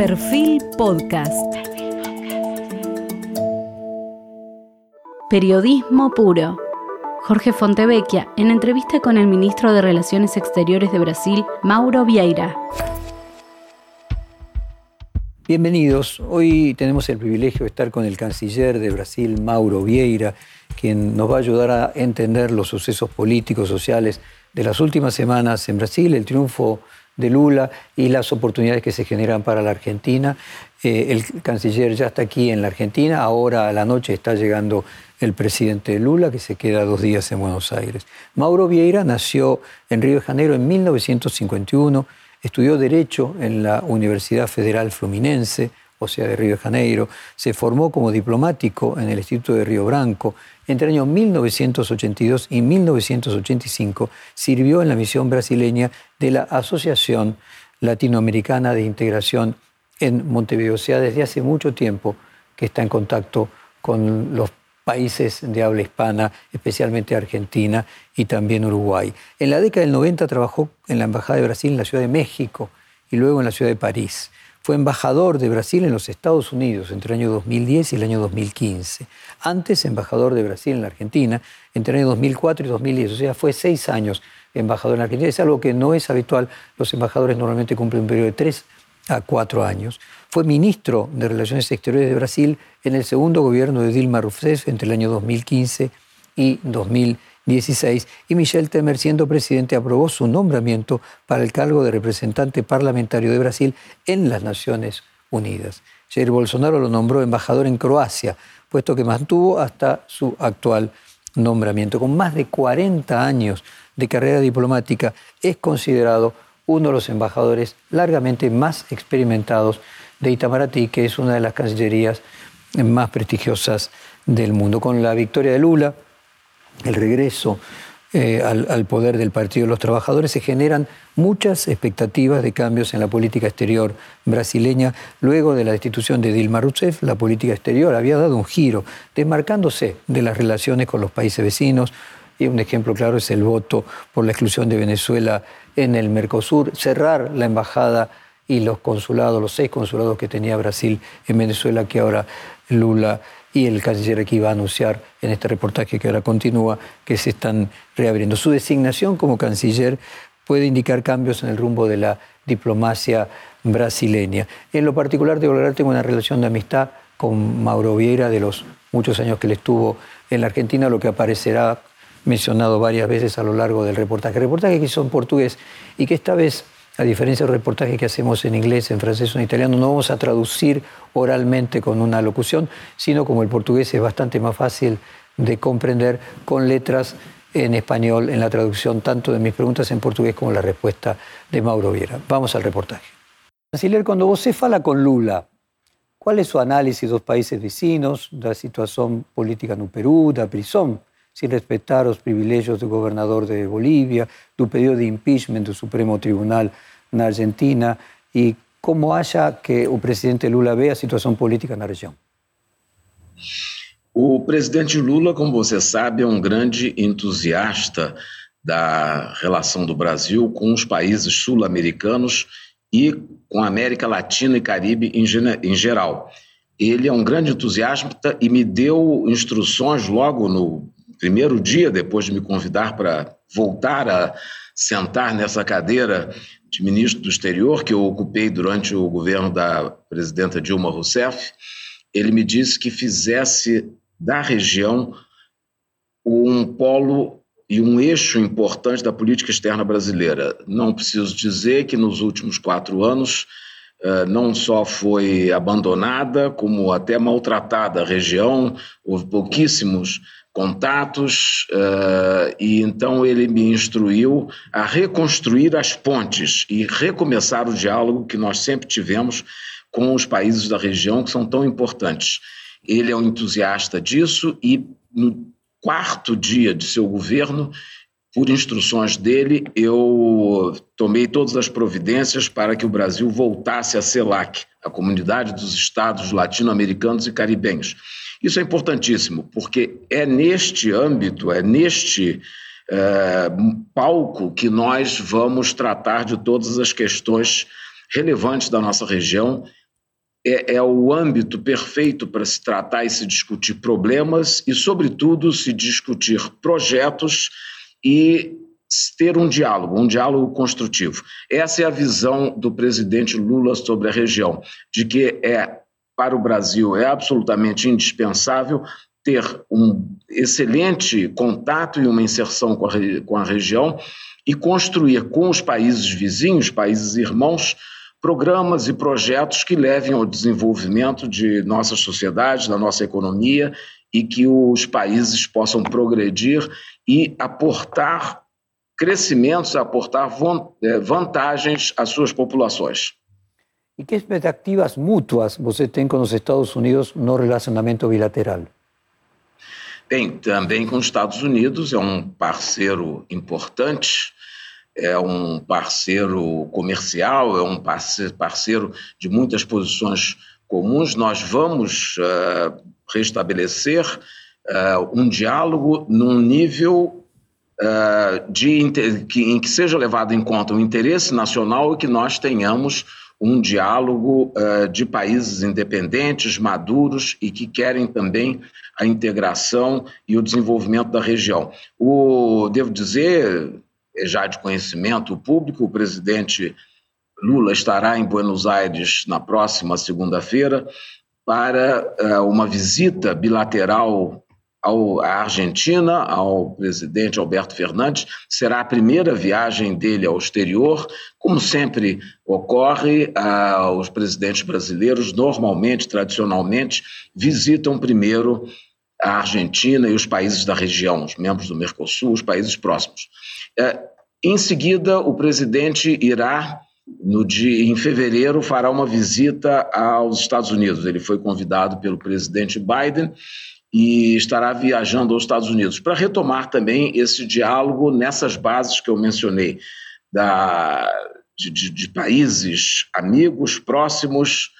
Perfil Podcast. Periodismo puro. Jorge Fontevecchia, en entrevista con el ministro de Relaciones Exteriores de Brasil, Mauro Vieira. Bienvenidos. Hoy tenemos el privilegio de estar con el canciller de Brasil, Mauro Vieira, quien nos va a ayudar a entender los sucesos políticos, sociales de las últimas semanas en Brasil, el triunfo de Lula y las oportunidades que se generan para la Argentina. Eh, el canciller ya está aquí en la Argentina, ahora a la noche está llegando el presidente Lula, que se queda dos días en Buenos Aires. Mauro Vieira nació en Río de Janeiro en 1951, estudió Derecho en la Universidad Federal Fluminense, o sea, de Río de Janeiro, se formó como diplomático en el Instituto de Río Branco. Entre el año 1982 y 1985 sirvió en la misión brasileña de la Asociación Latinoamericana de Integración en Montevideo. O sea, desde hace mucho tiempo que está en contacto con los países de habla hispana, especialmente Argentina y también Uruguay. En la década del 90 trabajó en la Embajada de Brasil en la Ciudad de México y luego en la Ciudad de París. Fue embajador de Brasil en los Estados Unidos entre el año 2010 y el año 2015. Antes embajador de Brasil en la Argentina entre el año 2004 y 2010. O sea, fue seis años embajador en la Argentina. Es algo que no es habitual. Los embajadores normalmente cumplen un periodo de tres a cuatro años. Fue ministro de Relaciones Exteriores de Brasil en el segundo gobierno de Dilma Rousseff entre el año 2015 y 2016 16 y Michel Temer, siendo presidente, aprobó su nombramiento para el cargo de representante parlamentario de Brasil en las Naciones Unidas. Jair Bolsonaro lo nombró embajador en Croacia, puesto que mantuvo hasta su actual nombramiento. Con más de 40 años de carrera diplomática, es considerado uno de los embajadores largamente más experimentados de Itamaraty, que es una de las cancillerías más prestigiosas del mundo. Con la victoria de Lula, el regreso eh, al, poder del Partido de los Trabajadores, se generan muchas expectativas de cambios en la política exterior brasileña. Luego de la destitución de Dilma Rousseff, la política exterior había dado un giro, desmarcándose de las relaciones con los países vecinos. Y un ejemplo claro es el voto por la exclusión de Venezuela en el Mercosur, cerrar la embajada y los consulados, los seis consulados que tenía Brasil en Venezuela, que ahora Lula y el canciller aquí va a anunciar en este reportaje que ahora continúa que se están reabriendo. Su designación como canciller puede indicar cambios en el rumbo de la diplomacia brasileña. En lo particular, de hablar, tengo una relación de amistad con Mauro Vieira de los muchos años que él estuvo en la Argentina, lo que aparecerá mencionado varias veces a lo largo del reportaje. reportaje que hizo en portugués y que esta vez a diferencia del reportaje que hacemos en inglés, en francés o en italiano, no vamos a traducir oralmente con una locución, sino como el portugués es bastante más fácil de comprender con letras en español en la traducción tanto de mis preguntas en portugués como la respuesta de Mauro Viera. Vamos al reportaje. Canciller, cuando você fala con Lula, ¿cuál es su análisis dos países vecinos, la situación política en Perú, la prisión sin respetar los privilegios del gobernador de Bolivia, tu pedido de impeachment del Supremo Tribunal na Argentina e como acha que o presidente Lula vê a situação política na região? O presidente Lula, como você sabe, é um grande entusiasta da relação do Brasil com os países sul-americanos e com a América Latina e Caribe em geral. Ele é um grande entusiasta e me deu instruções logo no primeiro dia, depois de me convidar para voltar a sentar nessa cadeira de ministro do exterior, que eu ocupei durante o governo da presidenta Dilma Rousseff, ele me disse que fizesse da região um polo e um eixo importante da política externa brasileira. Não preciso dizer que nos últimos quatro anos eh, não só foi abandonada, como até maltratada a região, houve pouquíssimos contatos, uh, e então ele me instruiu a reconstruir as pontes e recomeçar o diálogo que nós sempre tivemos com os países da região que são tão importantes. Ele é um entusiasta disso e no quarto dia de seu governo, por instruções dele, eu tomei todas as providências para que o Brasil voltasse a CELAC, a Comunidade dos Estados Latino-Americanos e Caribenhos isso é importantíssimo, porque é neste âmbito, é neste é, palco que nós vamos tratar de todas as questões relevantes da nossa região é, é o âmbito perfeito para se tratar e se discutir problemas e, sobretudo, se discutir projetos e ter um diálogo, um diálogo construtivo. Essa é a visão do presidente Lula sobre a região, de que é para o Brasil é absolutamente indispensável ter um excelente contato e uma inserção com a, com a região e construir com os países vizinhos, países irmãos, programas e projetos que levem ao desenvolvimento de nossa sociedade, da nossa economia e que os países possam progredir e aportar crescimentos, aportar eh, vantagens às suas populações. E que expectativas mútuas você tem com os Estados Unidos no relacionamento bilateral? Bem, também com os Estados Unidos, é um parceiro importante, é um parceiro comercial, é um parceiro de muitas posições comuns. Nós vamos uh, restabelecer uh, um diálogo num nível uh, de, em que seja levado em conta o interesse nacional e que nós tenhamos um diálogo uh, de países independentes, maduros e que querem também a integração e o desenvolvimento da região. O, devo dizer, é já de conhecimento público, o presidente Lula estará em Buenos Aires na próxima segunda-feira para uh, uma visita bilateral à Argentina, ao presidente Alberto Fernandes. Será a primeira viagem dele ao exterior. Como sempre ocorre, ah, os presidentes brasileiros, normalmente, tradicionalmente, visitam primeiro a Argentina e os países da região, os membros do Mercosul, os países próximos. É, em seguida, o presidente irá. No dia, em fevereiro, fará uma visita aos Estados Unidos. Ele foi convidado pelo presidente Biden e estará viajando aos Estados Unidos para retomar também esse diálogo nessas bases que eu mencionei, da, de, de, de países amigos, próximos,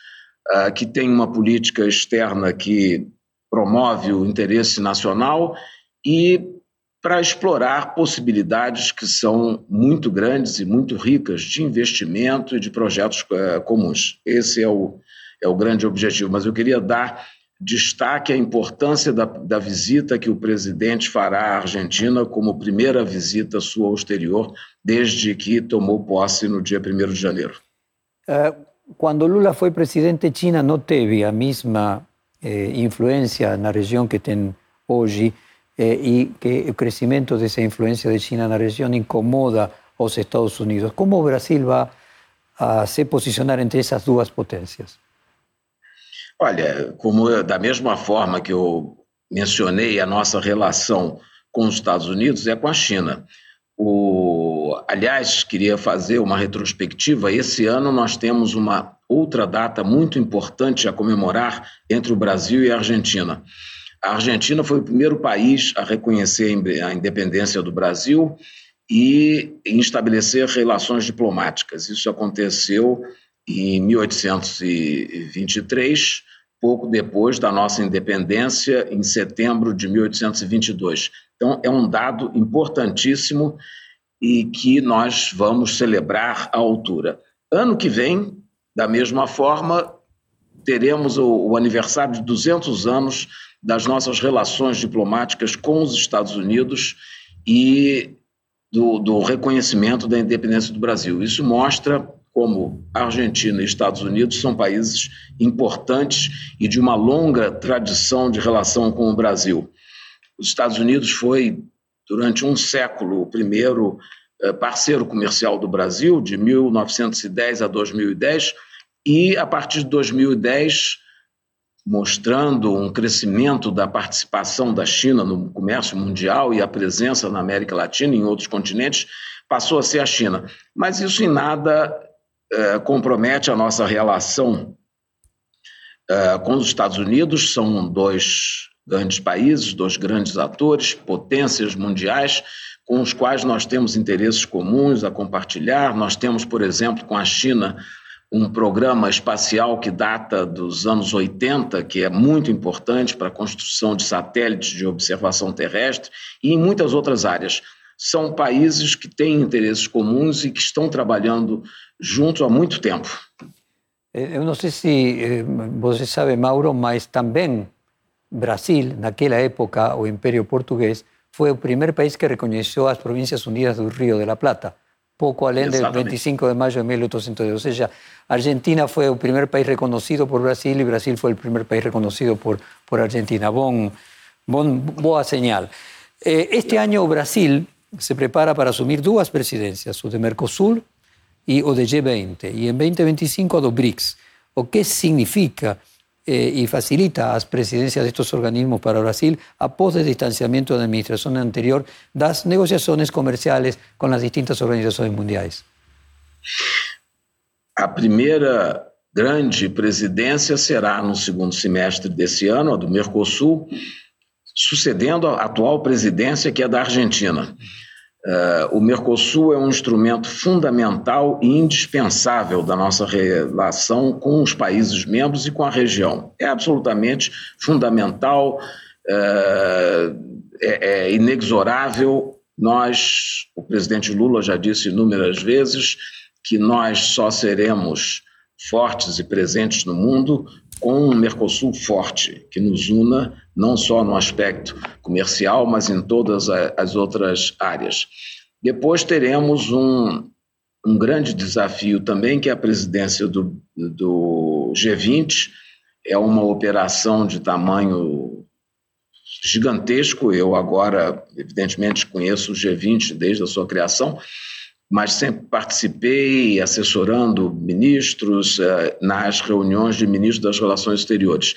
uh, que têm uma política externa que promove o interesse nacional e para explorar possibilidades que são muito grandes e muito ricas de investimento e de projetos uh, comuns. Esse é o, é o grande objetivo. Mas eu queria dar destaque a importância da, da, visita que o presidente fará à Argentina como primeira visita sua ao exterior desde que tomou posse no dia 1 de janeiro. quando Lula foi presidente, China não teve a mesma eh, influência na região que tem hoje eh, e que o crescimento dessa influência de China na região incomoda os Estados Unidos. Como o Brasil vai se posicionar entre essas duas potências? Olha, como da mesma forma que eu mencionei a nossa relação com os Estados Unidos é com a China. O, aliás, queria fazer uma retrospectiva. Esse ano nós temos uma outra data muito importante a comemorar entre o Brasil e a Argentina. A Argentina foi o primeiro país a reconhecer a independência do Brasil e estabelecer relações diplomáticas. Isso aconteceu em 1823 pouco depois da nossa independência, em setembro de 1822. Então, é um dado importantíssimo e que nós vamos celebrar à altura. Ano que vem, da mesma forma, teremos o, o aniversário de 200 anos das nossas relações diplomáticas com os Estados Unidos e do, do reconhecimento da independência do Brasil. Isso mostra como Argentina e Estados Unidos são países importantes e de uma longa tradição de relação com o Brasil. Os Estados Unidos foi, durante um século, o primeiro eh, parceiro comercial do Brasil, de 1910 a 2010, e a partir de 2010, mostrando um crescimento da participação da China no comércio mundial e a presença na América Latina e em outros continentes, passou a ser a China. Mas isso em nada é, compromete a nossa relação é, com os Estados Unidos, são dois grandes países, dois grandes atores, potências mundiais, com os quais nós temos interesses comuns a compartilhar. Nós temos, por exemplo, com a China, um programa espacial que data dos anos 80, que é muito importante para a construção de satélites de observação terrestre, e em muitas outras áreas. São países que têm interesses comuns e que estão trabalhando juntos há muito tempo. Eh, eu não sei se eh, você sabe, Mauro, mas também Brasil, naquela época, o Império Português, foi o primeiro país que reconheceu as Províncias Unidas do Rio de la Plata, pouco além do 25 de maio de 1810. Ou seja, Argentina foi o primeiro país reconhecido por Brasil e Brasil foi o primeiro país reconhecido por, por Argentina. Bom, bom, boa señal. Eh, este ano o Brasil se prepara para assumir duas presidências, o de Mercosul e o de G20, e em 2025 o do BRICS. O que significa eh, y facilita las presidencias de estos organismos para Brasil após el distanciamiento de la administración anterior das negociaciones comerciales con las distintas organizaciones mundiales. A primeira grande presidência será no segundo semestre desse ano, a do Mercosul, sucedendo a atual presidência, que é da Argentina. Uh, o Mercosul é um instrumento fundamental e indispensável da nossa relação com os países membros e com a região. É absolutamente fundamental, uh, é, é inexorável. Nós, o presidente Lula já disse inúmeras vezes que nós só seremos fortes e presentes no mundo com um Mercosul forte, que nos una não só no aspecto comercial, mas em todas as outras áreas. Depois teremos um, um grande desafio também, que é a presidência do, do G20. É uma operação de tamanho gigantesco. Eu agora, evidentemente, conheço o G20 desde a sua criação, mas sempre participei assessorando ministros eh, nas reuniões de ministros das Relações Exteriores.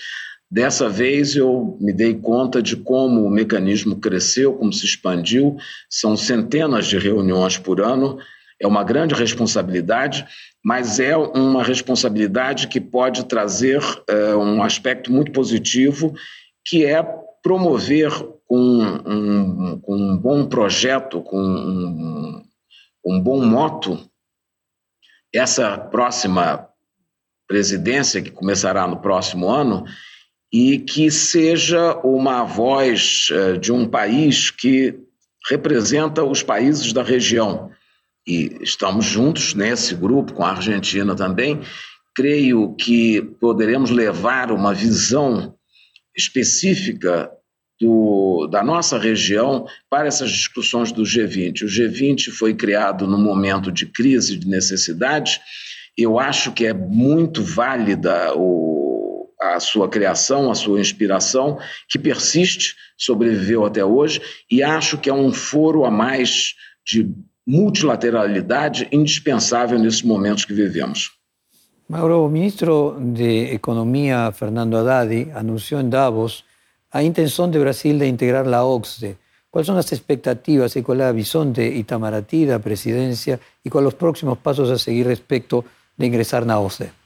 Dessa vez eu me dei conta de como o mecanismo cresceu, como se expandiu, são centenas de reuniões por ano, é uma grande responsabilidade, mas é uma responsabilidade que pode trazer é, um aspecto muito positivo, que é promover com um, com um bom projeto, com um, um bom moto, essa próxima presidência, que começará no próximo ano, e que seja uma voz eh, de um país que representa os países da região. E estamos juntos nesse grupo, com a Argentina também. Creio que poderemos levar uma visão específica do, da nossa região para essas discussões do G20. O G20 foi criado num momento de crise, de necessidade. Eu acho que é muito válida o, a sua criação, a sua inspiração, que persiste, sobreviveu até hoje, e acho que é um foro a mais de multilateralidade indispensável nesses momentos que vivemos. Mauro, o ministro de Economia, Fernando Haddad, anunciou em Davos a intención de Brasil de integrar la OCDE. ¿Cuáles son las expectativas y cuál es la visión de Itamaraty, la presidencia, y cuáles los próximos pasos a seguir respecto de ingressar na OCDE?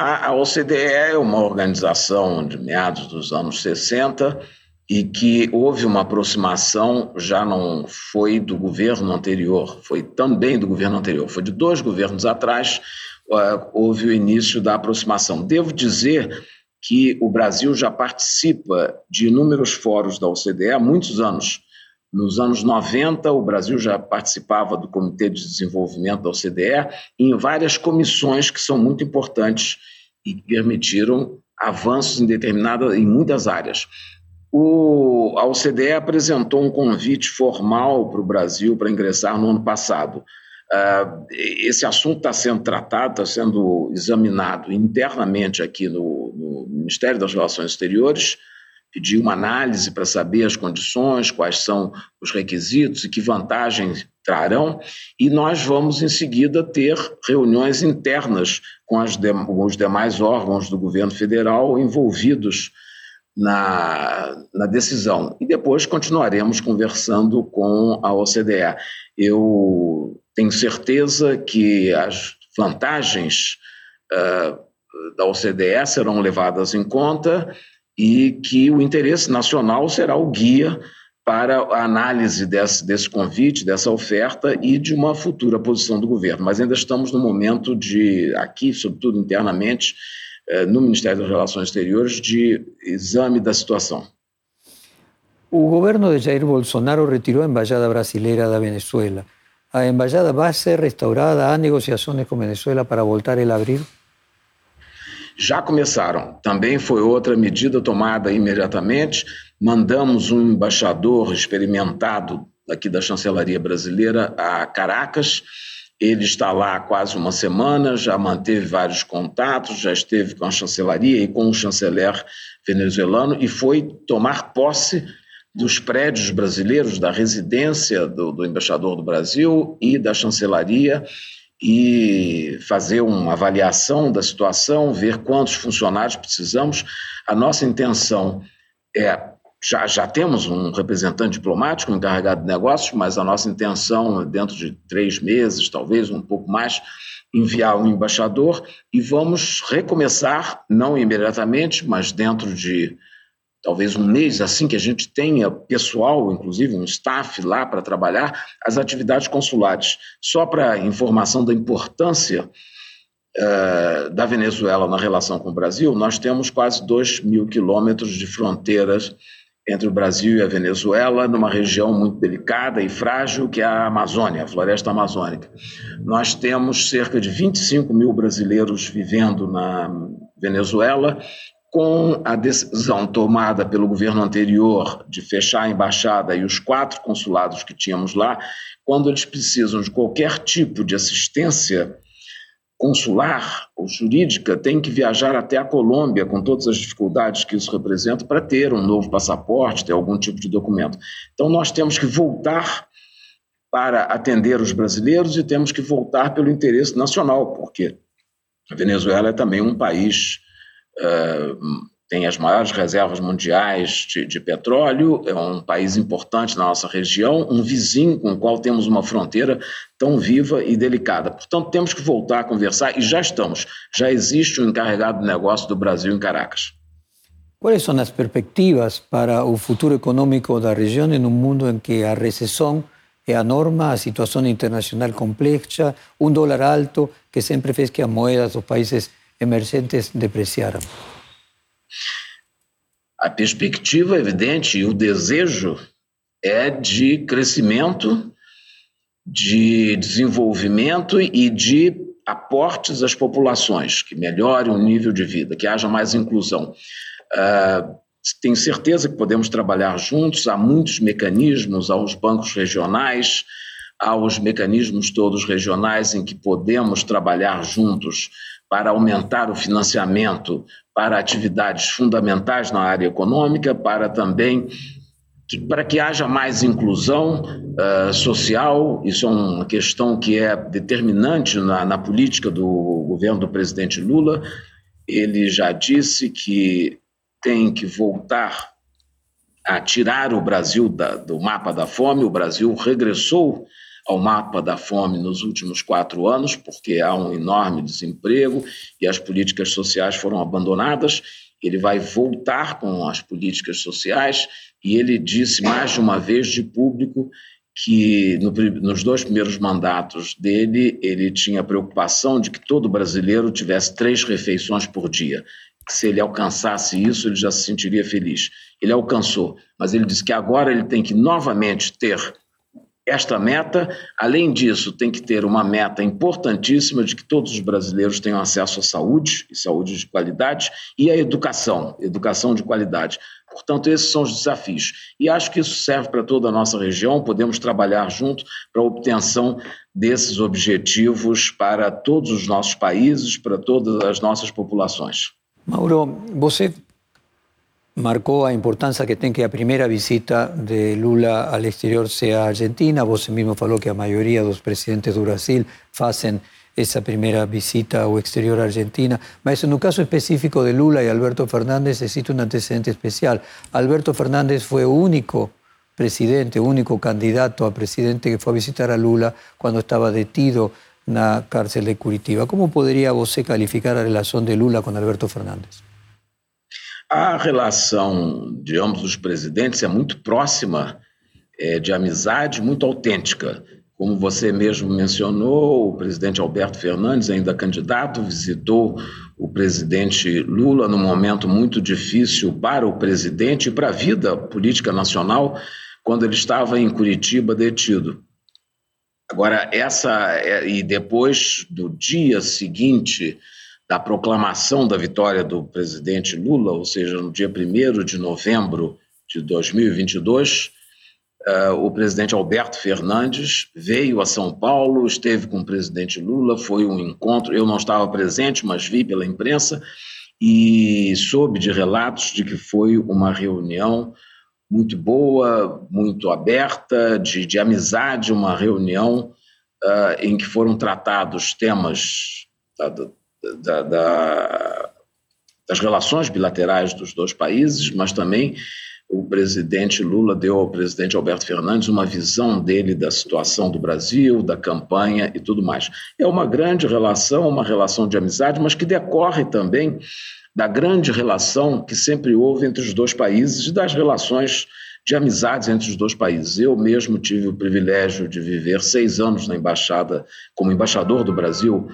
A, OCDE é uma organização de meados dos anos 60 e que houve uma aproximação, já não foi do governo anterior, foi também do governo anterior, foi de dois governos atrás, uh, houve o início da aproximação. Devo dizer que o Brasil já participa de inúmeros fóruns da OCDE há muitos anos. Nos anos 90, o Brasil já participava do Comitê de Desenvolvimento da OCDE em várias comissões que são muito importantes e que permitiram avanços em determinadas, em muitas áreas. O, a OCDE apresentou um convite formal para o Brasil para ingressar no ano passado. Uh, esse assunto está sendo tratado, está sendo examinado internamente aqui no, no, Ministério das Relações Exteriores, pedi uma análise para saber as condições, quais são os requisitos e que vantagens trarão, e nós vamos em seguida ter reuniões internas com, de, com os demais órgãos do governo federal envolvidos na, na decisão. E depois continuaremos conversando com a OCDE. Eu tenho certeza que as vantagens uh, da OCDE serão levadas em conta e que o interesse nacional será o guia para a análise desse, desse convite, dessa oferta e de uma futura posição do governo. Mas ainda estamos no momento de, aqui, sobretudo internamente, eh, no Ministério das Relações Exteriores, de exame da situação. O governo de Jair Bolsonaro retirou a embaixada brasileira da Venezuela. ¿La embajada va a ser restaurada? ¿Hay negociaciones con Venezuela para voltar el abrir? Já começaram. Também foi outra medida tomada imediatamente. Mandamos um embaixador experimentado aqui da chancelaria brasileira a Caracas. Ele está lá há quase uma semana, já manteve vários contatos, já esteve com a chancelaria e com o chanceler venezuelano e foi tomar posse dos prédios brasileiros, da residência do, do embaixador do Brasil e da chancelaria e fazer uma avaliação da situação, ver quantos funcionários precisamos. A nossa intenção é já, já temos um representante diplomático encarregado de negócios, mas a nossa intenção, dentro de três meses, talvez um pouco mais, enviar um embaixador e vamos recomeçar, não imediatamente, mas dentro de talvez um mês, assim que a gente tenha pessoal, inclusive um staff lá para trabalhar, as atividades consulares. Só para informação da importância uh, da Venezuela na relação com o Brasil, nós temos quase 2 mil quilômetros de fronteiras entre o Brasil e a Venezuela, numa região muito delicada e frágil, que é a Amazônia, a floresta amazônica. Nós temos cerca de 25 mil brasileiros vivendo na Venezuela, com a decisão tomada pelo governo anterior de fechar a embaixada e os quatro consulados que tínhamos lá, quando eles precisam de qualquer tipo de assistência consular ou jurídica tem que viajar até a Colômbia, com todas as dificuldades que isso representa, para ter um novo passaporte, ter algum tipo de documento. Então, nós temos que voltar para atender os brasileiros e temos que voltar pelo interesse nacional, porque a Venezuela é também um país. Uh, tem as maiores reservas mundiais de, de, petróleo, é um país importante na nossa região, um vizinho com o qual temos uma fronteira tão viva e delicada. Portanto, temos que voltar a conversar e já estamos. Já existe um encarregado de negócio do Brasil em Caracas. Quais são as perspectivas para o futuro econômico da região em um mundo em que a recessão é a norma, a situação internacional complexa, um dólar alto que sempre fez que as moedas dos países emergentes depreciaram? A perspectiva evidente e o desejo é de crescimento, de desenvolvimento e de aportes às populações, que melhore o nível de vida, que haja mais inclusão. Uh, tenho certeza que podemos trabalhar juntos, há muitos mecanismos, aos bancos regionais, aos mecanismos todos regionais em que podemos trabalhar juntos para aumentar o financiamento para atividades fundamentais na área econômica, para também para que haja mais inclusão uh, social. Isso é uma questão que é determinante na, na política do governo do presidente Lula. Ele já disse que tem que voltar a tirar o Brasil da, do mapa da fome. O Brasil regressou ao mapa da fome nos últimos quatro anos, porque há um enorme desemprego e as políticas sociais foram abandonadas. Ele vai voltar com as políticas sociais e ele disse mais de uma vez de público que no, nos dois primeiros mandatos dele ele tinha preocupação de que todo brasileiro tivesse três refeições por dia. Que se ele alcançasse isso, ele já se sentiria feliz. Ele alcançou, mas ele disse que agora ele tem que novamente ter esta meta. Além disso, tem que ter uma meta importantíssima de que todos os brasileiros tenham acesso à saúde, e saúde de qualidade, e à educação, educação de qualidade. Portanto, esses são os desafios. E acho que isso serve para toda a nossa região, podemos trabalhar junto para a obtenção desses objetivos para todos os nossos países, para todas as nossas populações. Mauro, você marcó a importancia que tiene que la primera visita de Lula al exterior sea Argentina. Vos mismo falou que a mayoría de los presidentes de Brasil hacen esa primera visita o exterior a Argentina. Mas en el caso específico de Lula y Alberto Fernández existe un antecedente especial. Alberto Fernández fue único presidente, único candidato a presidente que fue a visitar a Lula cuando estaba detido en la cárcel de Curitiba. ¿Cómo podría vos calificar la relación de Lula con Alberto Fernández? A relação de ambos os presidentes é muito próxima, é, de amizade, muito autêntica. Como você mesmo mencionou, o presidente Alberto Fernandes, ainda candidato, visitou o presidente Lula num momento muito difícil para o presidente e para a vida política nacional, quando ele estava em Curitiba detido. Agora, essa. É, e depois do dia seguinte da proclamação da vitória do presidente Lula, ou seja, no dia 1 de novembro de 2022, uh, o presidente Alberto Fernandes veio a São Paulo, esteve com o presidente Lula, foi um encontro. Eu não estava presente, mas vi pela imprensa e soube de relatos de que foi uma reunião muito boa, muito aberta, de, de amizade, uma reunião uh, em que foram tratados temas da, da, da, das relações bilaterais dos dois países, mas também o presidente Lula deu ao presidente Alberto Fernandes uma visão dele da situação do Brasil, da campanha e tudo mais. É uma grande relação, uma relação de amizade, mas que decorre também da grande relação que sempre houve entre os dois países e das relações de amizades entre os dois países. Eu mesmo tive o privilégio de viver seis anos na embaixada, como embaixador do Brasil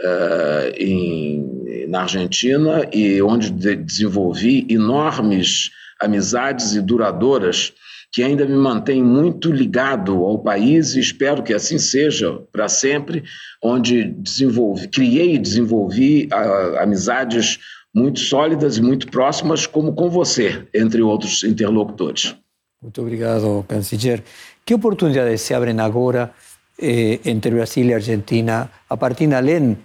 uh, em, na Argentina, e onde de, desenvolvi enormes amizades e duradouras que ainda me mantém muito ligado ao país e espero que assim seja para sempre, onde desenvolvi, criei e desenvolvi uh, amizades muito sólidas e muito próximas, como com você, entre outros interlocutores. Muito obrigado, canciller. Que oportunidades se abrem agora eh, entre Brasil e Argentina, a partir além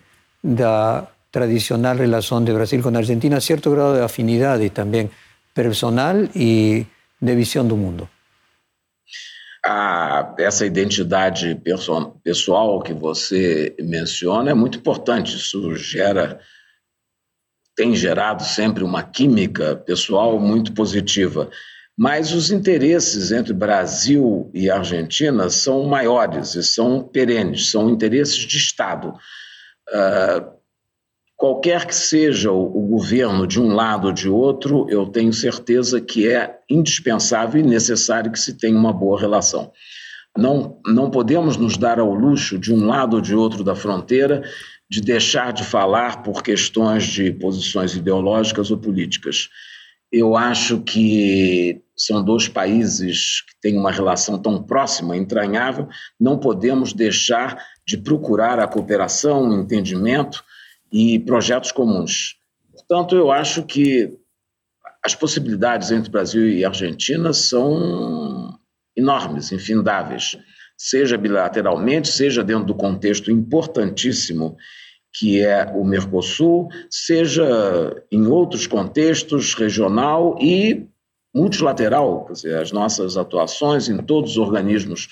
da tradicional relação de Brasil com a Argentina, certo grau de afinidade também personal e de visão do mundo? Ah, essa identidade pessoal que você menciona é muito importante. Isso gera, tem gerado sempre uma química pessoal muito positiva. Mas os interesses entre Brasil e Argentina são maiores e são perenes, são interesses de Estado. Uh, qualquer que seja o, o, governo de um lado ou de outro, eu tenho certeza que é indispensável e necessário que se tenha uma boa relação. Não, não podemos nos dar ao luxo, de um lado ou de outro da fronteira, de deixar de falar por questões de posições ideológicas ou políticas. Eu acho que são dois países que têm uma relação tão próxima, entranhável, não podemos deixar de procurar a cooperação, o entendimento e projetos comuns. Portanto, eu acho que as possibilidades entre Brasil e Argentina são enormes, infindáveis, seja bilateralmente, seja dentro do contexto importantíssimo que é o Mercosul, seja em outros contextos, regional e multilateral, quer dizer, as nossas atuações em todos os organismos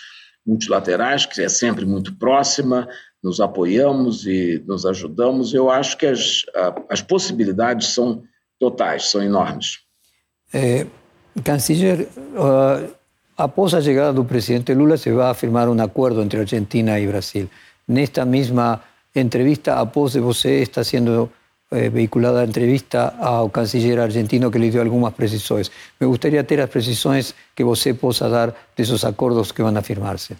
multilaterais, que é sempre muito próxima, nos apoiamos e nos ajudamos. Eu acho que as, as possibilidades são totais, são enormes. É, canciller, uh, após a chegada do presidente Lula, se vai firmar um acordo entre Argentina e Brasil. Nesta mesma entrevista, após você está sendo eh, vehiculada entrevista ao canciller argentino que lhe deu algumas precisões. Me gostaria de ter as precisões que você possa dar desses acordos que vão a firmar-se.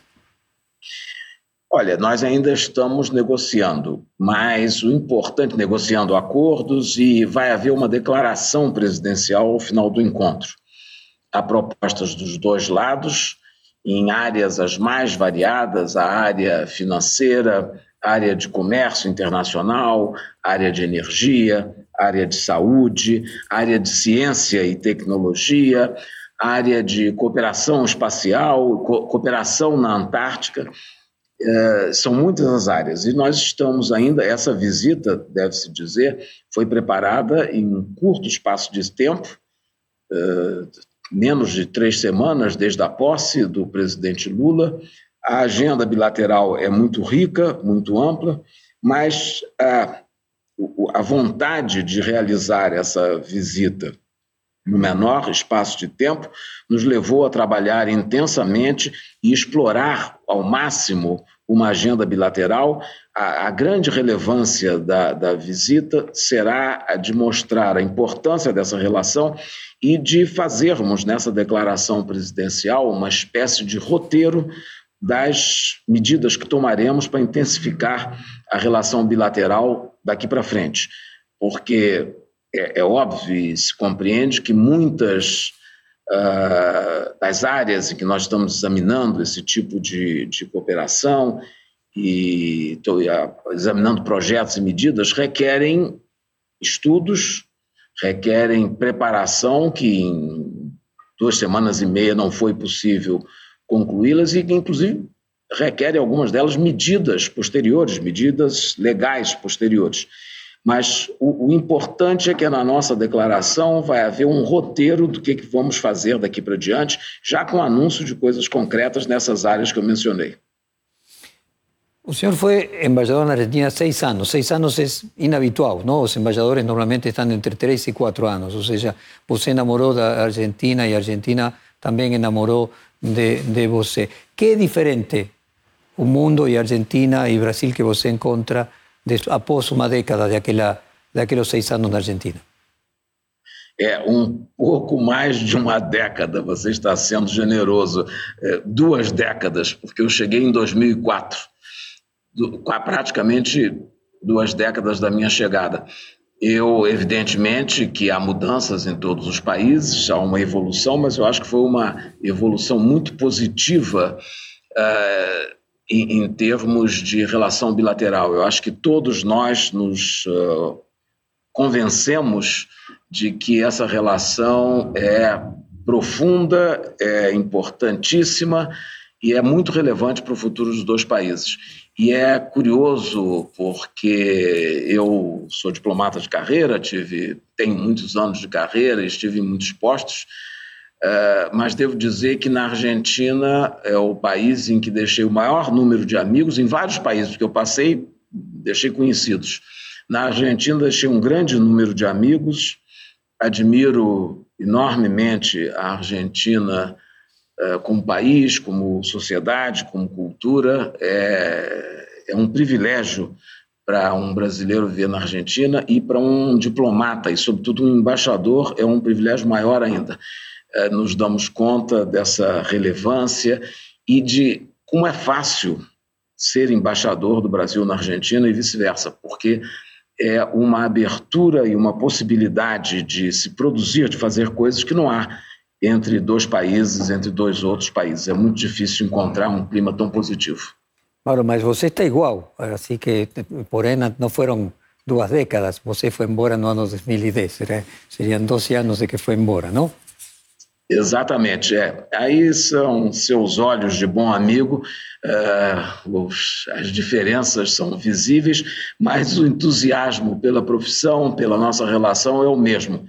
Olha, nós ainda estamos negociando, mas o importante negociando acordos e vai haver uma declaração presidencial ao final do encontro. Há propostas dos dois lados, em áreas as mais variadas, a área financeira, área de comércio internacional, área de energia, área de saúde, área de ciência e tecnologia, área de cooperação espacial, co cooperação na Antártica. É, são muitas as áreas e nós estamos ainda. Essa visita, deve-se dizer, foi preparada em um curto espaço de tempo, é, menos de três semanas desde a posse do presidente Lula a agenda bilateral é muito rica, muito ampla, mas a, a vontade de realizar essa visita no menor espaço de tempo nos levou a trabalhar intensamente e explorar ao máximo uma agenda bilateral. A, a grande relevância da, da visita será a de mostrar a importância dessa relação e de fazermos nessa declaração presidencial uma espécie de roteiro das medidas que tomaremos para intensificar a relação bilateral daqui para frente. Porque é, é, óbvio e se compreende que muitas uh, das áreas em que nós estamos examinando esse tipo de, de cooperação e estou examinando projetos e medidas, requerem estudos, requerem preparação, que em duas semanas e meia não foi possível concluí-las e inclusive, requerem algumas delas medidas posteriores, medidas legais posteriores. Mas o, o, importante é que na nossa declaração vai haver um roteiro do que, que vamos fazer daqui para diante, já com anúncio de coisas concretas nessas áreas que eu mencionei. O senhor foi embaixador na Argentina seis anos. Seis anos é inabitual, não? Os embaixadores normalmente estão entre três e quatro anos. Ou seja, você namorou da Argentina e a Argentina também enamorou de, de você. Que é diferente o mundo e Argentina e Brasil que você encontra após uma década daquela, daqueles seis anos na Argentina? É um pouco mais de uma década, você está sendo generoso. É, duas décadas, porque eu cheguei em 2004 praticamente duas décadas da minha chegada. Eu, evidentemente, que há mudanças em todos os países, há uma evolução, mas eu acho que foi uma evolução muito positiva uh, em, em, termos de relação bilateral. Eu acho que todos nós nos uh, convencemos de que essa relação é profunda, é importantíssima e é muito relevante para o futuro dos dois países. E é curioso porque eu sou diplomata de carreira, tive, tenho muitos anos de carreira, estive em muitos postos, uh, mas devo dizer que na Argentina é o país em que deixei o maior número de amigos, em vários países que eu passei, deixei conhecidos. Na Argentina deixei um grande número de amigos, admiro enormemente a Argentina eh, como país, como sociedade, como cultura. É, é um privilégio para um brasileiro viver na Argentina e para um diplomata, e sobretudo um embaixador, é um privilégio maior ainda. É, nos damos conta dessa relevância e de como é fácil ser embaixador do Brasil na Argentina e vice-versa, porque é uma abertura e uma possibilidade de se produzir, de fazer coisas que não há entre dois países, entre dois outros países. É muito difícil encontrar um clima tão positivo. Mauro, mas você está igual, assim que, porém, não foram duas décadas. Você foi embora no ano 2010, né? seriam 12 anos de que foi embora, não? Exatamente, é. Aí são seus olhos de bom amigo, uh, os, as diferenças são visíveis, mas o entusiasmo pela profissão, pela nossa relação é o mesmo.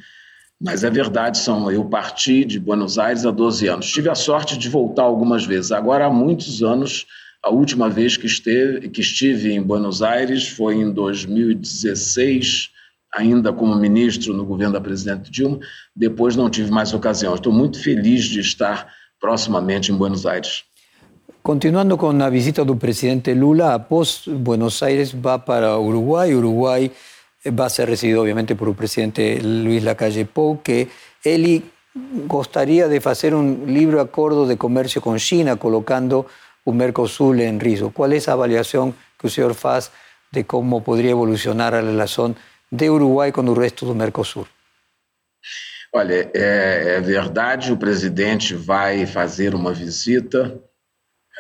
Mas é verdade, são, eu parti de Buenos Aires há 12 anos. Tive a sorte de voltar algumas vezes. Agora, há muitos anos, a última vez que, esteve, que estive em Buenos Aires foi em 2016, ainda como ministro no governo da presidente Dilma. Depois não tive mais ocasião. Estou muito feliz de estar proximamente em Buenos Aires. Continuando com a visita do presidente Lula, após Buenos Aires, vai para Uruguai. Uruguai va a ser recibido obviamente por el presidente Luis Lacalle Pou, que él gustaría de hacer un libre acuerdo de comercio con China, colocando un Mercosur en riesgo. ¿Cuál es la avaliación que el señor hace de cómo podría evolucionar la relación de Uruguay con el resto del Mercosur? Olha, é, é, verdade, o presidente vai fazer uma visita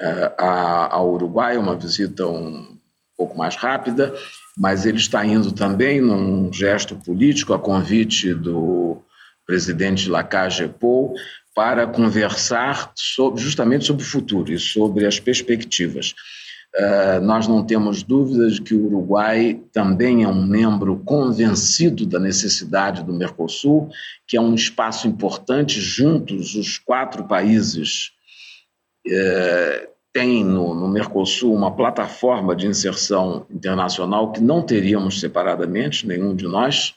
é, ao Uruguai, uma visita um pouco mais rápida, mas ele está indo também num gesto político, a convite do presidente Lacage Pou, para conversar sobre, justamente sobre o futuro e sobre as perspectivas. Uh, nós não temos dúvidas de que o Uruguai também é um membro convencido da necessidade do Mercosul, que é um espaço importante juntos os quatro países uh, tem no, no, Mercosul uma plataforma de inserção internacional que não teríamos separadamente, nenhum de nós,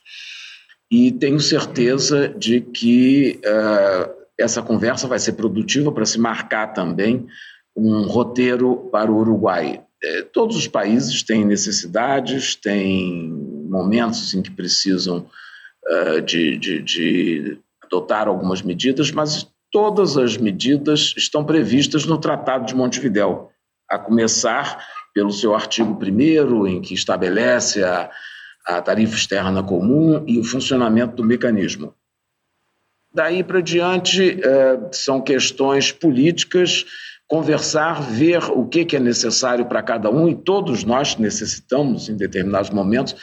e tenho certeza de que uh, essa conversa vai ser produtiva para se marcar também um roteiro para o Uruguai. É, todos os países têm necessidades, têm momentos em que precisam uh, de, de, de adotar algumas medidas, mas todas as medidas estão previstas no Tratado de Montevidéu, a começar pelo seu artigo 1 em que estabelece a, a tarifa externa comum e o funcionamento do mecanismo. Daí para diante, eh, são questões políticas conversar, ver o que, que é necessário para cada um, e todos nós necessitamos, em determinados momentos,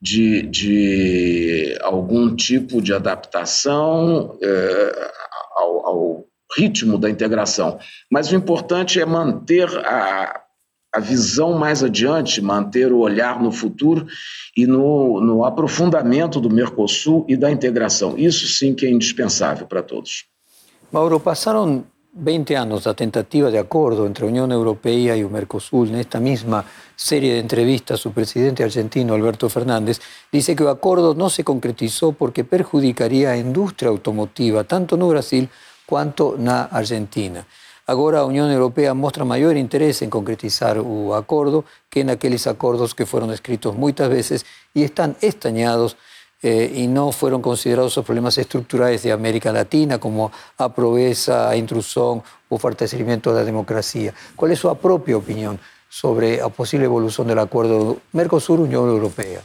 de, de algum tipo de adaptação é, ao, ao ritmo da integração. Mas o importante é manter a, a visão mais adiante, manter o olhar no futuro e no, no aprofundamento do Mercosul e da integração. Isso sim que é indispensável para todos. Mauro, passaram 20 anos da tentativa de acordo entre a União Europeia e o Mercosul. Nesta mesma série de entrevistas, o presidente argentino Alberto Fernández disse que o acordo não se concretizou porque perjudicaria a indústria automotiva, tanto no Brasil quanto na Argentina. Agora a União Europeia mostra maior interesse em concretizar o acordo que naqueles acordos que foram escritos muitas vezes e estão estanhados eh, y no fueron considerados los problemas estructurales de América Latina como a pobreza, a intrusión o fortalecimiento de la democracia. ¿Cuál es su propia opinión sobre la posible evolução do acordo Mercosul-União Europeia?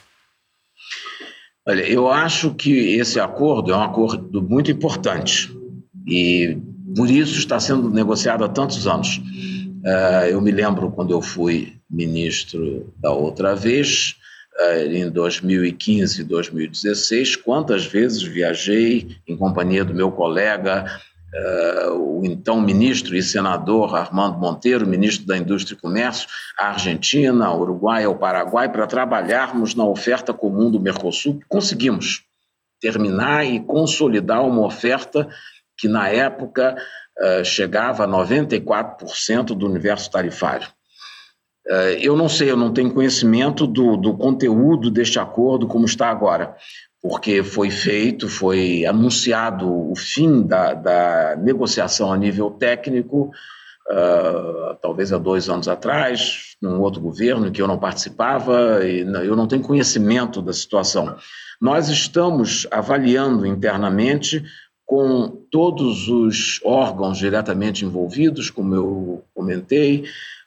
Olha, eu acho que esse acordo é um acordo muito importante e por isso está sendo negociado há tantos anos. Eh, eu me lembro quando eu fui ministro da outra vez, em 2015 e 2016, quantas vezes viajei em companhia do meu colega, uh, o então ministro e senador Armando Monteiro, ministro da Indústria e Comércio, à Argentina, ao Uruguai, ao Paraguai, para trabalharmos na oferta comum do Mercosul. Conseguimos terminar e consolidar uma oferta que, na época, uh, chegava a 94% do universo tarifário. Eh, eu não sei, eu não tenho conhecimento do, do conteúdo deste acordo como está agora, porque foi feito, foi anunciado o fim da, da negociação a nível técnico, uh, talvez há dois anos atrás, num outro governo que eu não participava, e eu não tenho conhecimento da situação. Nós estamos avaliando internamente com todos os órgãos diretamente envolvidos, como eu comentei,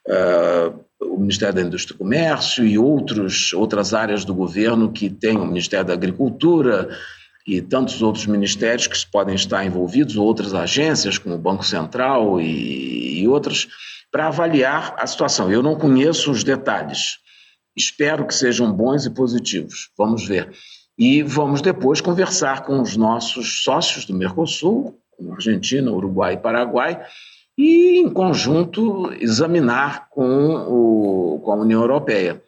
uh, o Ministério da Indústria e Comércio e outros, outras áreas do governo que têm o Ministério da Agricultura e tantos outros ministérios que podem estar envolvidos, outras agências, como o Banco Central e, e outras, para avaliar a situação. Eu não conheço os detalhes. Espero que sejam bons e positivos. Vamos ver. E vamos depois conversar com os nossos sócios do Mercosul, Argentina, Uruguai e Paraguai, e, em conjunto, examinar com, o, com a União Europeia.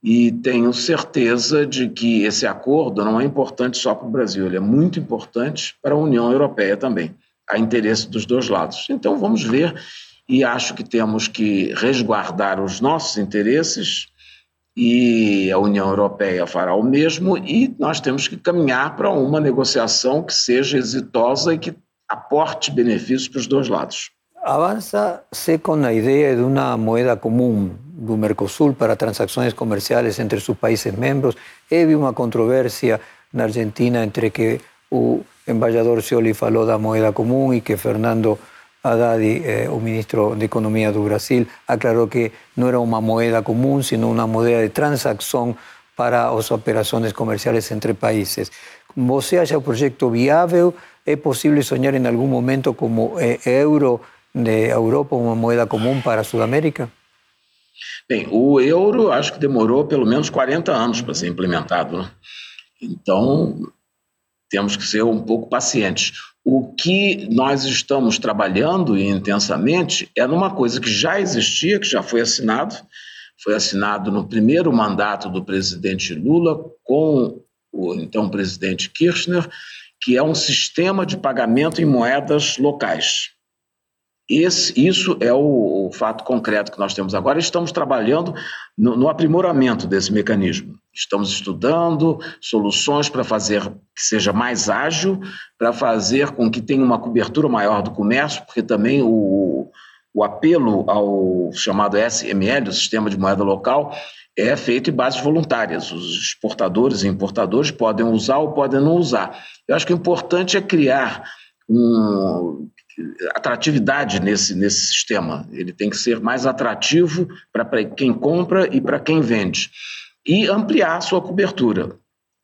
E tenho certeza de que esse acordo não é importante só para o Brasil, ele é muito importante para a União Europeia também. Há interesse dos dois lados. Então, vamos ver, e acho que temos que resguardar os nossos interesses, e a União Europeia fará o mesmo, e nós temos que caminhar para uma negociação que seja exitosa e que aporte benefícios para os dois lados. Avança-se com a ideia de uma moeda comum do Mercosul para transações comerciais entre seus países membros. Houve uma controvérsia na Argentina entre que o embaixador Scioli falou da moeda comum e que Fernando Haddad, eh, ministro de Economia do Brasil, aclarou que não era uma moeda comum, sino uma moeda de transação para as operações comerciais entre países. Você acha o projeto viável? É possível sonhar em algum momento como eh, euro de Europa uma moeda comum para a Sudamérica? Bem, o euro acho que demorou pelo menos 40 anos para ser implementado. Né? Então, temos que ser um pouco pacientes. O que nós estamos trabalhando intensamente é numa coisa que já existia, que já foi assinado, foi assinado no primeiro mandato do presidente Lula com o então presidente Kirchner, que é um sistema de pagamento em moedas locais. Esse, isso é o, o, fato concreto que nós temos agora. Estamos trabalhando no, no aprimoramento desse mecanismo. Estamos estudando soluções para fazer que seja mais ágil, para fazer com que tenha uma cobertura maior do comércio, porque também o, o apelo ao chamado SML, o Sistema de Moeda Local, é feito em bases voluntárias. Os exportadores e importadores podem usar ou podem não usar. Eu acho que o importante é criar um, atratividade nesse, nesse sistema. Ele tem que ser mais atrativo para quem compra e para quem vende. E ampliar sua cobertura.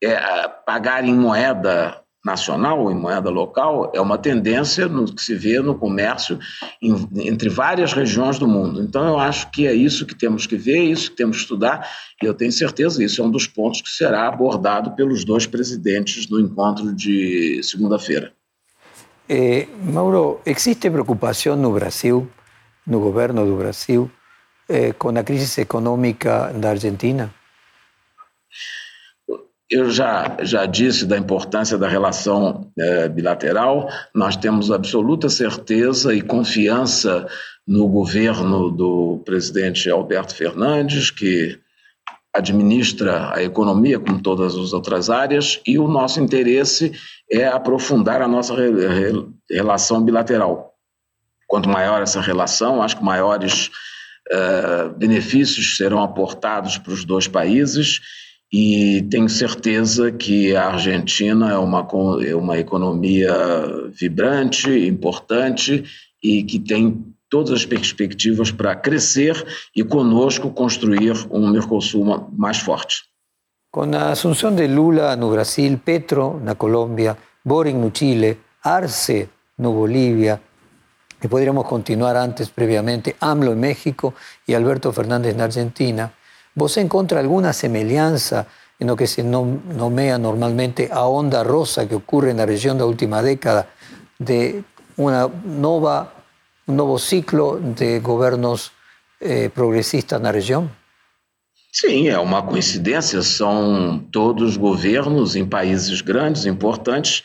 É, pagar em moeda nacional, em moeda local, é uma tendência no que se vê no comércio em, entre várias regiões do mundo. Então, eu acho que é isso que temos que ver, isso que temos que estudar, e eu tenho certeza isso é um dos pontos que será abordado pelos dois presidentes no encontro de segunda-feira. Eh, Mauro, existe preocupação no Brasil, no governo do Brasil, eh, com a crise econômica da Argentina? Eu já, já disse da importância da relação é, bilateral, nós temos absoluta certeza e confiança no governo do presidente Alberto Fernandes, que administra a economia como todas as outras áreas, e o nosso interesse é aprofundar a nossa re, re, relação bilateral. Quanto maior essa relação, acho que maiores é, benefícios serão aportados para os dois países e tenho certeza que a Argentina é uma, é uma economia vibrante, importante e que tem todas as perspectivas para crescer e conosco construir um Mercosul mais forte. Com a assunção de Lula no Brasil, Petro na Colômbia, Boric no Chile, Arce no Bolívia, e poderíamos continuar antes, previamente, AMLO em México e Alberto Fernández na Argentina, ¿Vos encuentra alguna semejanza en lo que se nomea normalmente a onda rosa que ocurre en la región de la última década de una nova, un nuevo ciclo de gobiernos eh, progressistas na região? Sim, é uma coincidência. São todos governos em países grandes, importantes,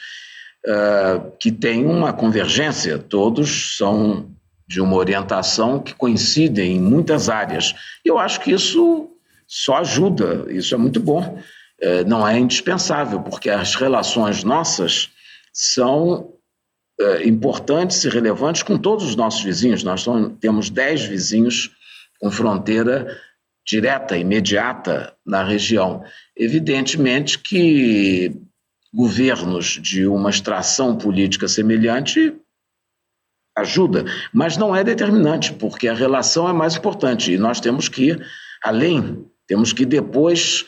uh, que têm uma convergência. Todos são de uma orientação que coincide em muitas áreas. Eu acho que isso só ajuda, isso é muito bom. É, não é indispensável, porque as relações nossas são importantes e relevantes com todos os nossos vizinhos. Nós temos dez vizinhos com fronteira direta, imediata na região. Evidentemente que governos de uma extração política semelhante ajuda, mas não é determinante, porque a relação é mais importante e nós temos que, além temos que depois,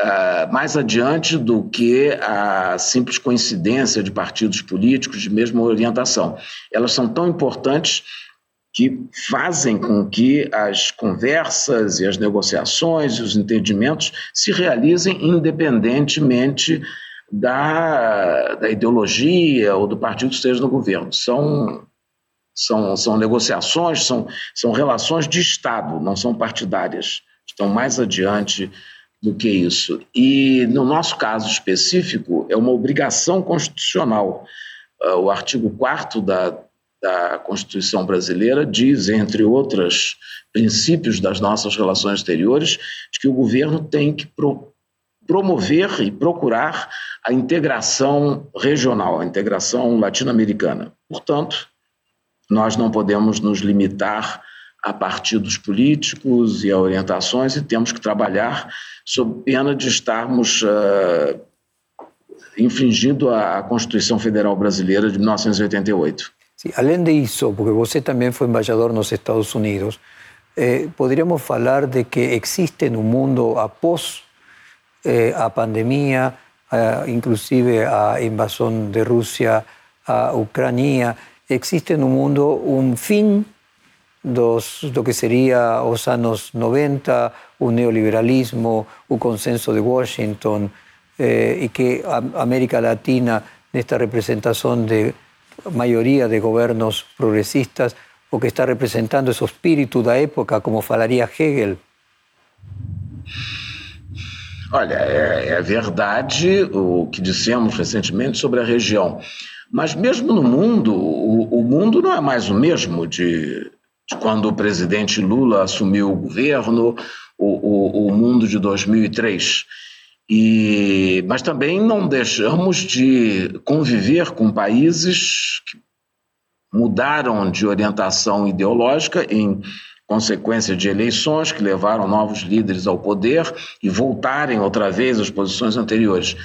uh, mais adiante do que a simples coincidência de partidos políticos de mesma orientação. Elas são tão importantes que fazem com que as conversas e as negociações e os entendimentos se realizem independentemente da, da ideologia ou do partido que esteja no governo. São, são, são negociações, são, são relações de Estado, não são partidárias estão mais adiante do que isso. E, no nosso caso específico, é uma obrigação constitucional. Ah, o artigo 4 da, da Constituição brasileira diz, entre outros princípios das nossas relações exteriores, que o governo tem que pro, promover e procurar a integração regional, a integração latino-americana. Portanto, nós não podemos nos limitar a partidos políticos e a orientações e temos que trabalhar sob pena de estarmos uh, infringindo a Constituição Federal Brasileira de 1988. Sí, além disso, porque você também foi embaixador nos Estados Unidos, eh, poderíamos falar de que existe no mundo após eh, a pandemia, eh, inclusive a invasão de Rússia à Ucrânia, existe no mundo um fim dos, lo que sería los años 90, un neoliberalismo, un consenso de Washington, eh, y que América Latina, en esta representación de mayoría de gobiernos progresistas, o que está representando ese espíritu da época, como falaria Hegel? Olha, é, é, verdade o que dissemos recentemente sobre a região. Mas mesmo no mundo, o, o mundo não é mais o mesmo de quando o presidente Lula assumiu o governo, o, o, o mundo de 2003. E, mas também não deixamos de conviver com países que mudaram de orientação ideológica em consequência de eleições que levaram novos líderes ao poder e voltarem outra vez às posições anteriores.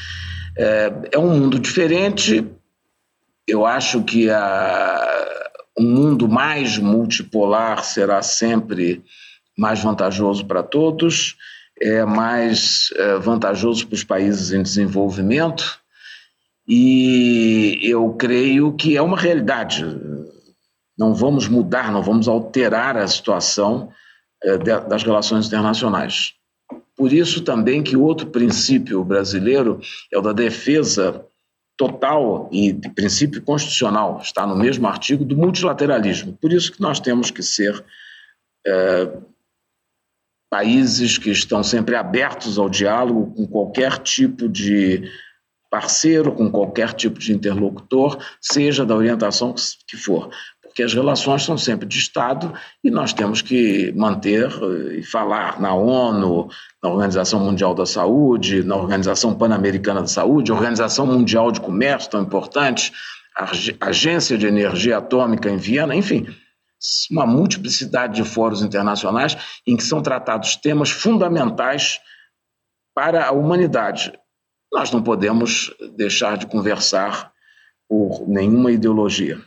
É, é um mundo diferente. Eu acho que a, um mundo mais multipolar será sempre mais vantajoso para todos, é mais é, vantajoso para os países em desenvolvimento e eu creio que é uma realidade. Não vamos mudar, não vamos alterar a situação eh, das relações internacionais. Por isso também que outro princípio brasileiro é o da defesa total e de princípio constitucional, está no mesmo artigo do multilateralismo. Por isso que nós temos que ser é, países que estão sempre abertos ao diálogo com qualquer tipo de parceiro, com qualquer tipo de interlocutor, seja da orientação que for porque as relações são sempre de Estado e nós temos que manter eh, e falar na ONU, na Organização Mundial da Saúde, na Organização Pan-Americana da Saúde, Organização Mundial de Comércio, tão importante, Agência de Energia Atômica em Viena, enfim, uma multiplicidade de fóruns internacionais em que são tratados temas fundamentais para a humanidade. Nós não podemos deixar de conversar por nenhuma ideologia.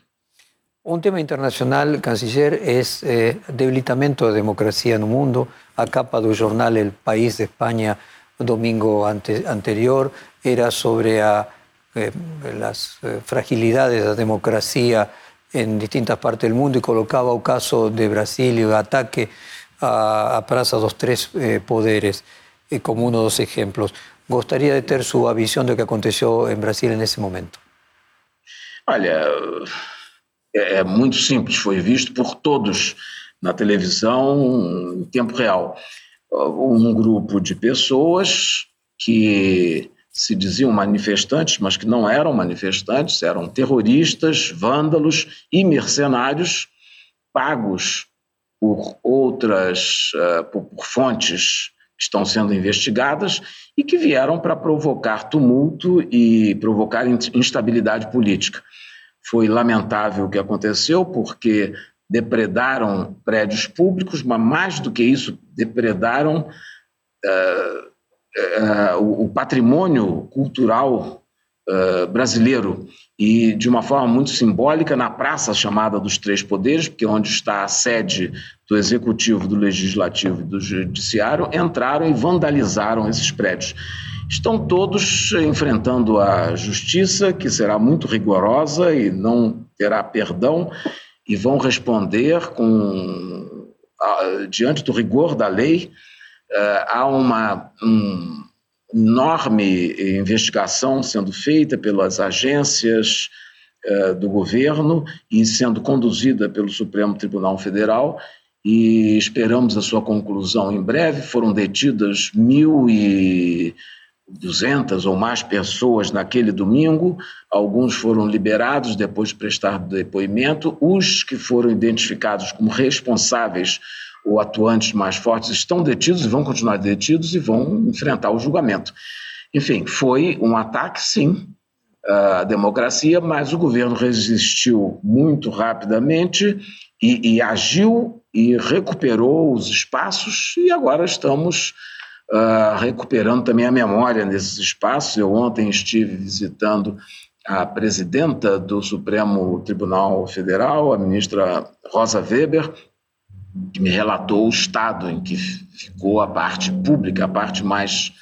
Un tema internacional, canciller, es eh, debilitamiento de democracia no mundo. A capa do jornal El País de España, domingo ante, anterior, era sobre eh, las eh, fragilidades de la democracia en distintas partes del mundo y colocaba el caso de Brasil y el ataque a, a Praza dos Tres Poderes como uno de los ejemplos. Gostaria de ter sua visión de lo que aconteció en Brasil en ese momento. Olha, é, é muito simples, foi visto por todos na televisão em tempo real. Um grupo de pessoas que se diziam manifestantes, mas que não eram manifestantes, eram terroristas, vândalos e mercenários pagos por outras, uh, por, por, fontes que estão sendo investigadas e que vieram para provocar tumulto e provocar instabilidade política. Foi lamentável o que aconteceu, porque depredaram prédios públicos, mas mais do que isso, depredaram uh, uh, o, o, patrimônio cultural uh, brasileiro. E, de uma forma muito simbólica, na praça chamada dos Três Poderes, porque é onde está a sede do Executivo, do Legislativo e do Judiciário, entraram e vandalizaram esses prédios estão todos enfrentando a justiça, que será muito rigorosa e não terá perdão, e vão responder com diante do rigor da lei. Uh, há uma um, enorme investigação sendo feita pelas agências uh, do governo e sendo conduzida pelo Supremo Tribunal Federal e esperamos a sua conclusão em breve. Foram detidas mil e 200 ou mais pessoas naquele domingo, alguns foram liberados depois de prestar depoimento, os que foram identificados como responsáveis ou atuantes mais fortes estão detidos e vão continuar detidos e vão enfrentar o julgamento. Enfim, foi um ataque, sim, à democracia, mas o governo resistiu muito rapidamente e, e agiu e recuperou os espaços e agora estamos uh, recuperando também a memória nesses espaços. Eu ontem estive visitando a presidenta do Supremo Tribunal Federal, a ministra Rosa Weber, que me relatou o estado em que ficou a parte pública, a parte mais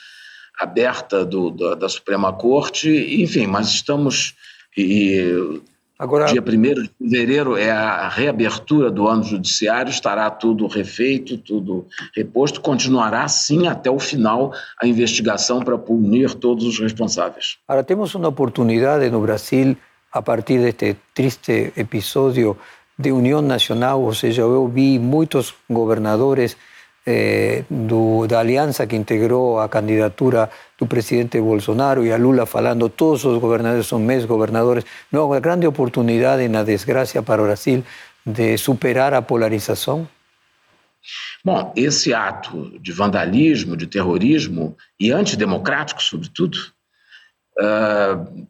aberta do, da, da Suprema Corte. Enfim, mas estamos. E, Agora, dia 1 de fevereiro é a reabertura do ano judiciário, estará tudo refeito, tudo reposto, continuará sim até o final a investigação para punir todos os responsáveis. Agora temos uma oportunidade no Brasil, a partir deste triste episódio de união nacional, ou seja, eu vi muitos governadores eh, do, da aliança que integrou a candidatura do presidente Bolsonaro e a Lula falando, todos os governadores são meus governadores. Não uma grande oportunidade na desgraça para o Brasil de superar a polarização? Bom, esse ato de vandalismo, de terrorismo e antidemocrático, sobretudo, uh,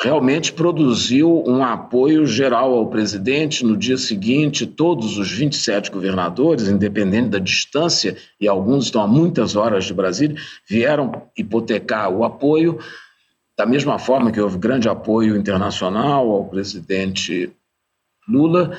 realmente produziu um apoio geral ao presidente. No dia seguinte, todos os 27 governadores, independente da distância, e alguns estão a muitas horas de Brasília, vieram hipotecar o apoio, da mesma forma que houve grande apoio internacional ao presidente Lula.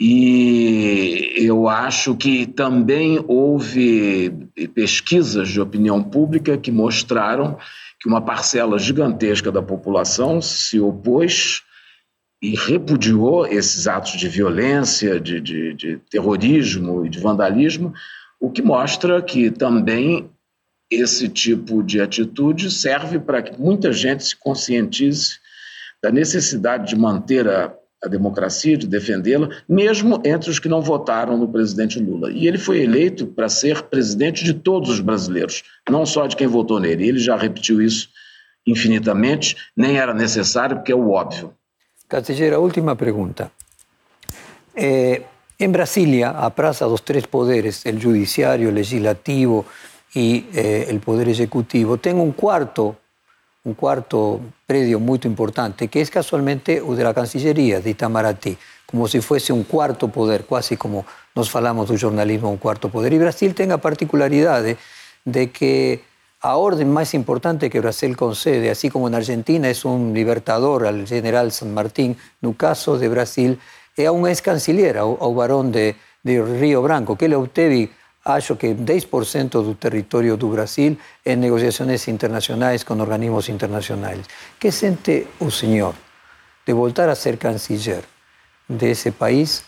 E eu acho que também houve pesquisas de opinião pública que mostraram que uma parcela gigantesca da população se opôs e repudiou esses atos de violência, de, de, de terrorismo e de vandalismo, o que mostra que também esse tipo de atitude serve para que muita gente se conscientize da necessidade de manter a, a democracia, de defendê-la, mesmo entre os que não votaram no presidente Lula. E ele foi eleito para ser presidente de todos os brasileiros, não só de quem votou nele. Ele já repetiu isso infinitamente, nem era necessário, porque é o óbvio. Canciller, a última pergunta. Eh, en Brasilia, a Praça dos Tres Poderes, el judiciario, el legislativo y eh, el poder ejecutivo, tem un cuarto, un cuarto predio muy importante, que es casualmente o de la Cancillería de Itamaraty, como si fuese un cuarto poder, casi como nos falamos do jornalismo, un cuarto poder. Y Brasil tem a particularidade de que a orden más importante que Brasil concede, así como en Argentina es un libertador al general San Martín, no caso de Brasil é un ex-canciller, ao, ao barón de, de Río Branco, que ele obteve, acho que 10% do território do Brasil em negociações internacionais com organismos internacionais. Que sente o senhor de voltar a ser canciller desse país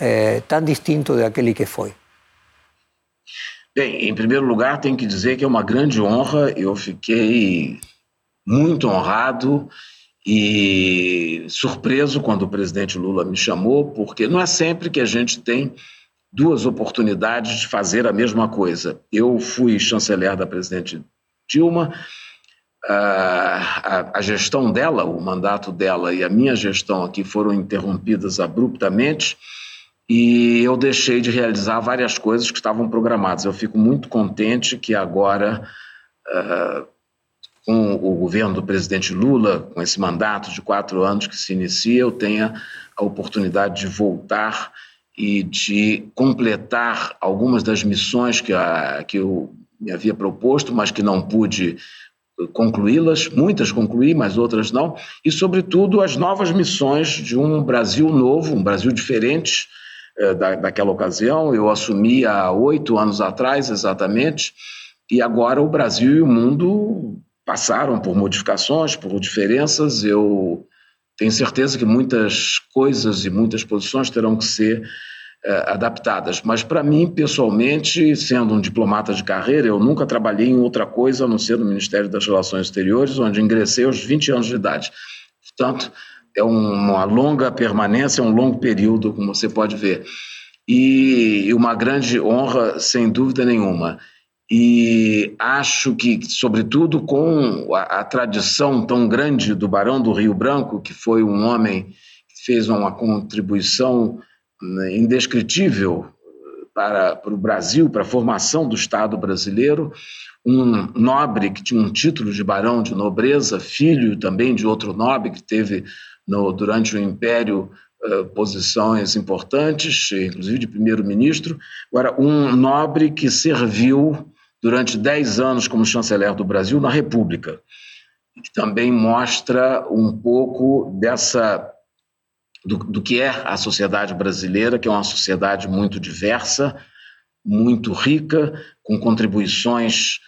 eh, tão distinto daquele que foi? Bem, em primeiro lugar, tenho que dizer que é uma grande honra. Eu fiquei muito honrado e surpreso quando o presidente Lula me chamou, porque não é sempre que a gente tem duas oportunidades de fazer a mesma coisa. Eu fui chanceler da presidente Dilma, a, a, gestão dela, o mandato dela e a minha gestão aqui foram interrompidas abruptamente e eu deixei de realizar várias coisas que estavam programadas. Eu fico muito contente que agora, uh, com o governo do presidente Lula, com esse mandato de quatro anos que se inicia, eu tenha a oportunidade de voltar e de completar algumas das missões que, a, que eu me havia proposto, mas que não pude concluí-las, muitas concluí, mas outras não, e, sobretudo, as novas missões de um Brasil novo, um Brasil diferente, é, da, daquela ocasião. Eu assumi há oito anos atrás, exatamente, e agora o Brasil e o mundo passaram por modificações, por diferenças. Eu tenho certeza que muitas coisas e muitas posições terão que ser é, adaptadas. Mas, para mim, pessoalmente, sendo um diplomata de carreira, eu nunca trabalhei em outra coisa a não ser no Ministério das Relações Exteriores, onde ingressei aos 20 anos de idade. Portanto, é uma longa permanência, é um longo período, como você pode ver. E uma grande honra, sem dúvida nenhuma. E acho que, sobretudo com a, a tradição tão grande do Barão do Rio Branco, que foi um homem que fez uma contribuição né, indescritível para, para o Brasil, para a formação do Estado brasileiro, um nobre que tinha um título de barão de nobreza, filho também de outro nobre que teve no, durante o Império uh, posições importantes, inclusive de primeiro-ministro. Agora, um nobre que serviu durante dez anos como chanceler do Brasil na República, que também mostra um pouco dessa do, do, que é a sociedade brasileira, que é uma sociedade muito diversa, muito rica, com contribuições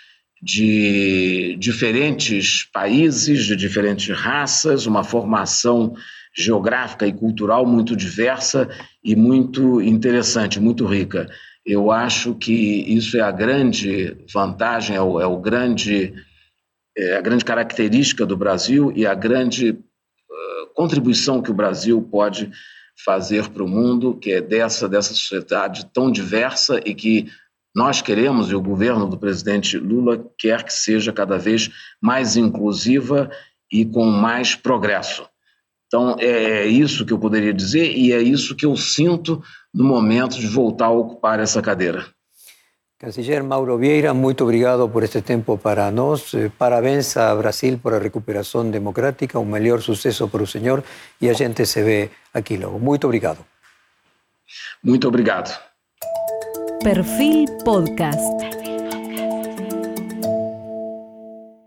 de diferentes países, de diferentes raças, uma formação geográfica e cultural muito diversa e muito interessante, muito rica. Eu acho que isso é a grande vantagem, é, o, é o grande, é a grande característica do Brasil e a grande uh, contribuição que o Brasil pode fazer para o mundo, que é dessa, dessa sociedade tão diversa e que nós queremos, e o governo do presidente Lula quer que seja cada vez mais inclusiva e com mais progresso. Então, é isso que eu poderia dizer e é isso que eu sinto no momento de voltar a ocupar essa cadeira. Canciller Mauro Vieira, muito obrigado por este tempo para nós. Eh, parabéns a Brasil por a recuperação democrática, um melhor sucesso para o senhor e a gente se vê aqui logo. Muito obrigado. Muito obrigado. Perfil Podcast.